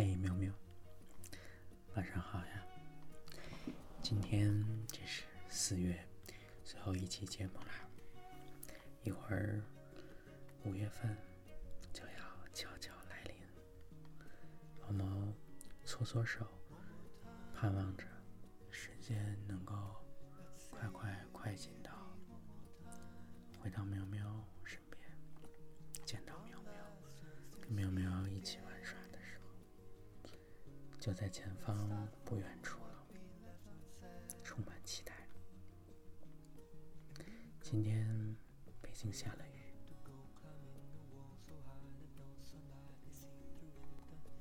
嘿，喵喵，晚上好呀！今天这是四月最后一期节目啦，一会儿五月份就要悄悄来临。毛毛搓搓手，盼望着时间能够快快快进到回到喵喵就在前方不远处了，充满期待。今天北京下了雨，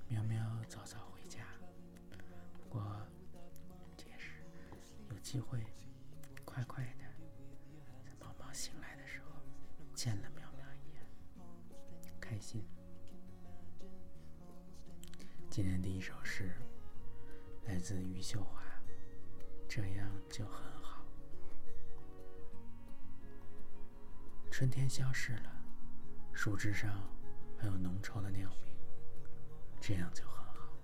喵喵早早回家，不过这也是有机会快快的在毛毛醒来的时候见了喵喵一眼，开心。今天第一首诗来自余秀华，这样就很好。春天消逝了，树枝上还有浓稠的鸟鸣，这样就很好。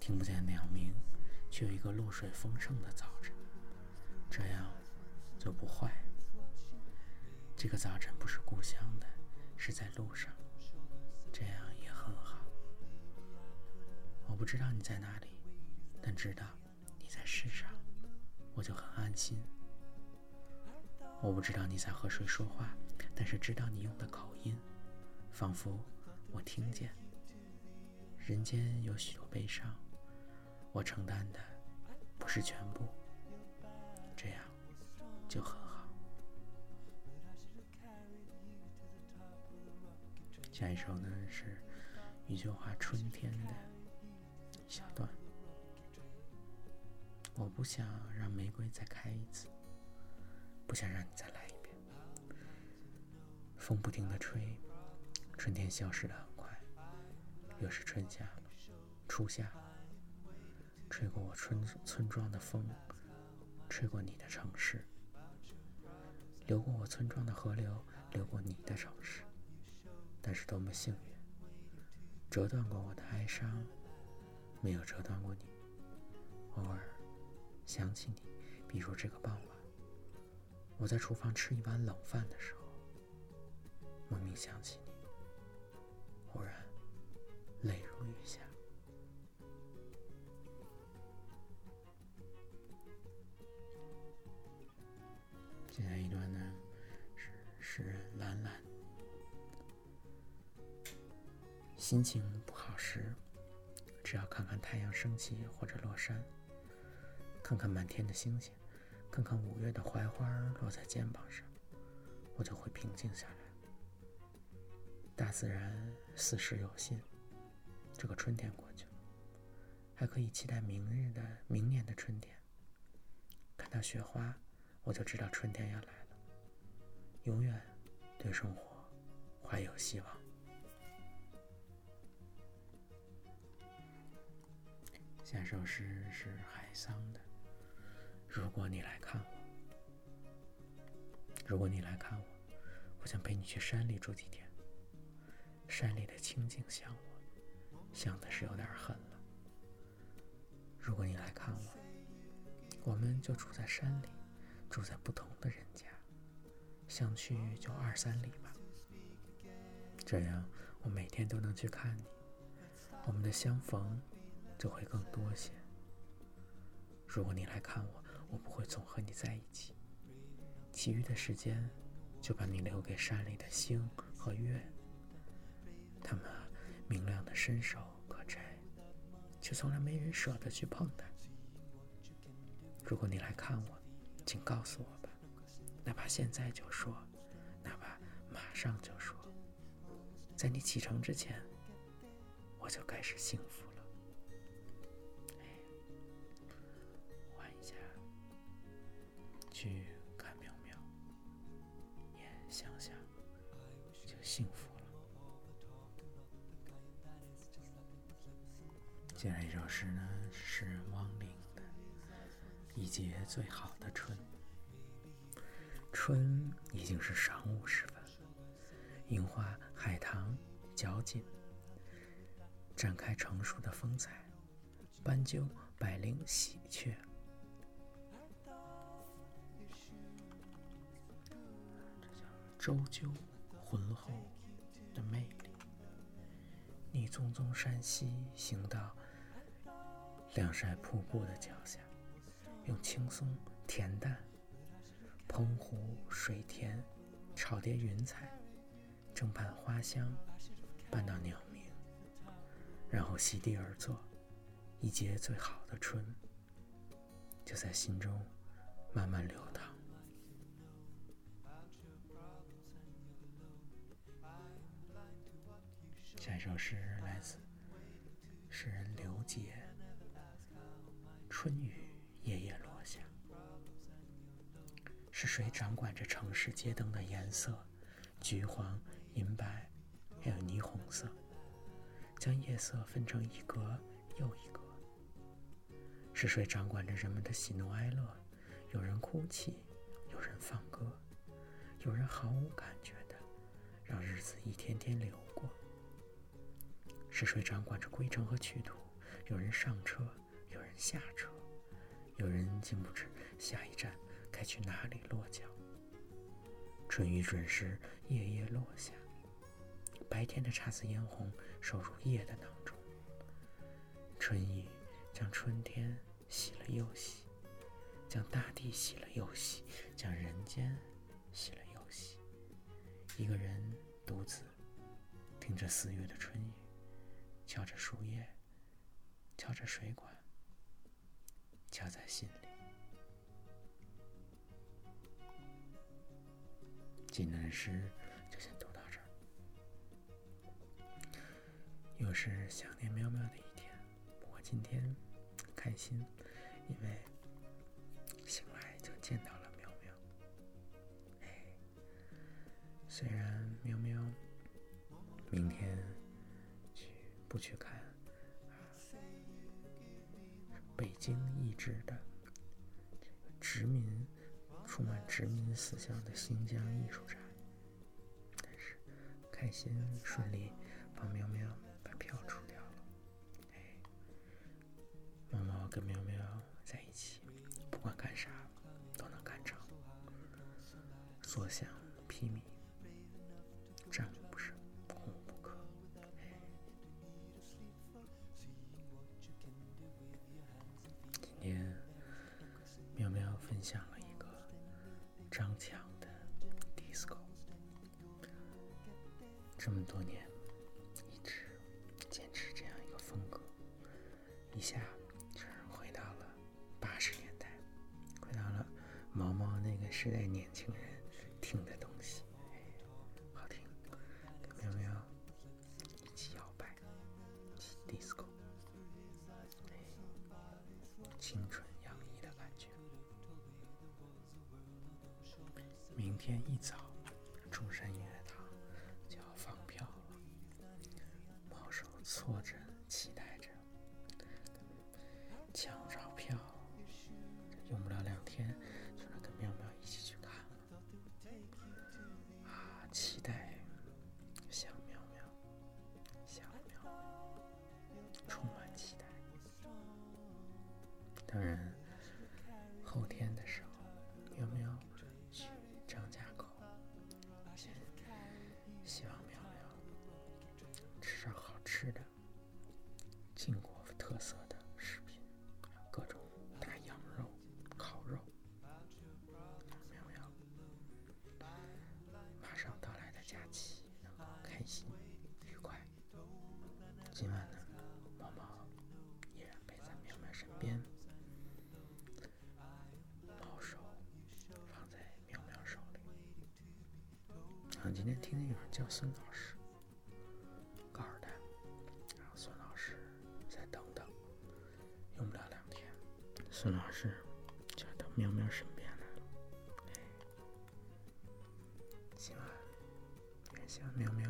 听不见鸟鸣，却有一个露水丰盛的早晨，这样就不坏。这个早晨不是故乡的，是在路上，不知道你在哪里，但知道你在世上，我就很安心。我不知道你在和谁说话，但是知道你用的口音，仿佛我听见。人间有许多悲伤，我承担的不是全部，这样就很好。下一首呢是余秀华《春天》的小段。我不想让玫瑰再开一次，不想让你再来一遍。风不停的吹，春天消失的很快，又是春夏了，初夏。吹过我村村庄的风，吹过你的城市，流过我村庄的河流，流过你的城市。但是多么幸运，折断过我的哀伤，没有折断过你。偶尔想起你，比如这个傍晚，我在厨房吃一碗冷饭的时候，莫名想起你，忽然泪如雨下。接下来一段呢，是诗人兰兰。心情不好时，只要看看太阳升起或者落山，看看满天的星星，看看五月的槐花落在肩膀上，我就会平静下来。大自然似是有心，这个春天过去了，还可以期待明日的明年的春天。看到雪花，我就知道春天要来了。永远对生活怀有希望。下首诗是海桑的。如果你来看我，如果你来看我，我想陪你去山里住几天。山里的清静像我，像的是有点狠了。如果你来看我，我们就住在山里，住在不同的人家，相去就二三里吧。这样我每天都能去看你，我们的相逢。就会更多些。如果你来看我，我不会总和你在一起，其余的时间就把你留给山里的星和月。他们明亮的伸手可摘，却从来没人舍得去碰它。如果你来看我，请告诉我吧，哪怕现在就说，哪怕马上就说，在你启程之前，我就开始幸福了。去看苗苗，也想想就幸福了。接下来一首诗呢，是汪陵的《一节最好的春》。春已经是晌午时分，樱花、海棠、角堇，展开成熟的风采，斑鸠、百灵、喜鹊。周究浑厚的魅力。你匆匆山西，行到晾晒瀑布的脚下，用轻松、恬淡、澎湖水田、炒叠云彩，正伴花香，伴到鸟鸣，然后席地而坐，一结最好的春，就在心中慢慢流淌。下一首诗来自诗人刘杰，《春雨夜夜落下》。是谁掌管着城市街灯的颜色？橘黄、银白，还有霓虹色，将夜色分成一格又一格。是谁掌管着人们的喜怒哀乐？有人哭泣，有人放歌，有人毫无感觉的让日子一天天流。是谁掌管着归程和去途？有人上车，有人下车，有人竟不知下一站该去哪里落脚。春雨准时夜夜落下，白天的姹紫嫣红收入夜的囊中。春雨将春天洗了又洗，将大地洗了又洗，将人间洗了又洗。一个人独自听着四月的春雨。敲着树叶，敲着水管，敲在心里。今天的诗就先读到这儿。又是想念喵喵的一天，不过今天开心，因为醒来就见到了喵喵。哎，虽然不去看北京译制的殖民、充满殖民思想的新疆艺术展，但是开心顺利帮喵喵把票出掉了。哎，猫猫跟喵喵在一起，不管干啥都能干成，所向披靡。下就是回到了八十年代，回到了毛毛那个时代年轻人听的东西，哎好听，喵喵一起摇摆，一起 disco，哎青春洋溢的感觉。明天一早，中山音乐堂就要放票了。猫手搓着，当然，后天的时候，有没有去张家口？希望苗苗吃上好吃的。叫孙老师告诉他让孙老师再等等用不了两天。孙老师就到喵喵身边来了诶行啊感谢喵喵